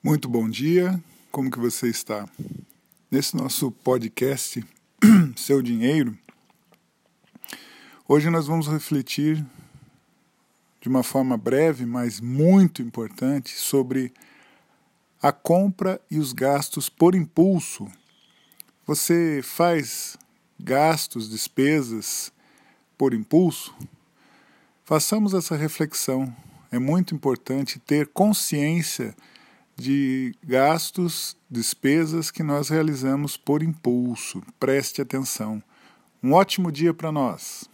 Muito bom dia, como que você está? Nesse nosso podcast Seu Dinheiro, hoje nós vamos refletir de uma forma breve, mas muito importante, sobre a compra e os gastos por impulso. Você faz gastos, despesas por impulso? Façamos essa reflexão. É muito importante ter consciência de gastos, despesas que nós realizamos por impulso. Preste atenção. Um ótimo dia para nós!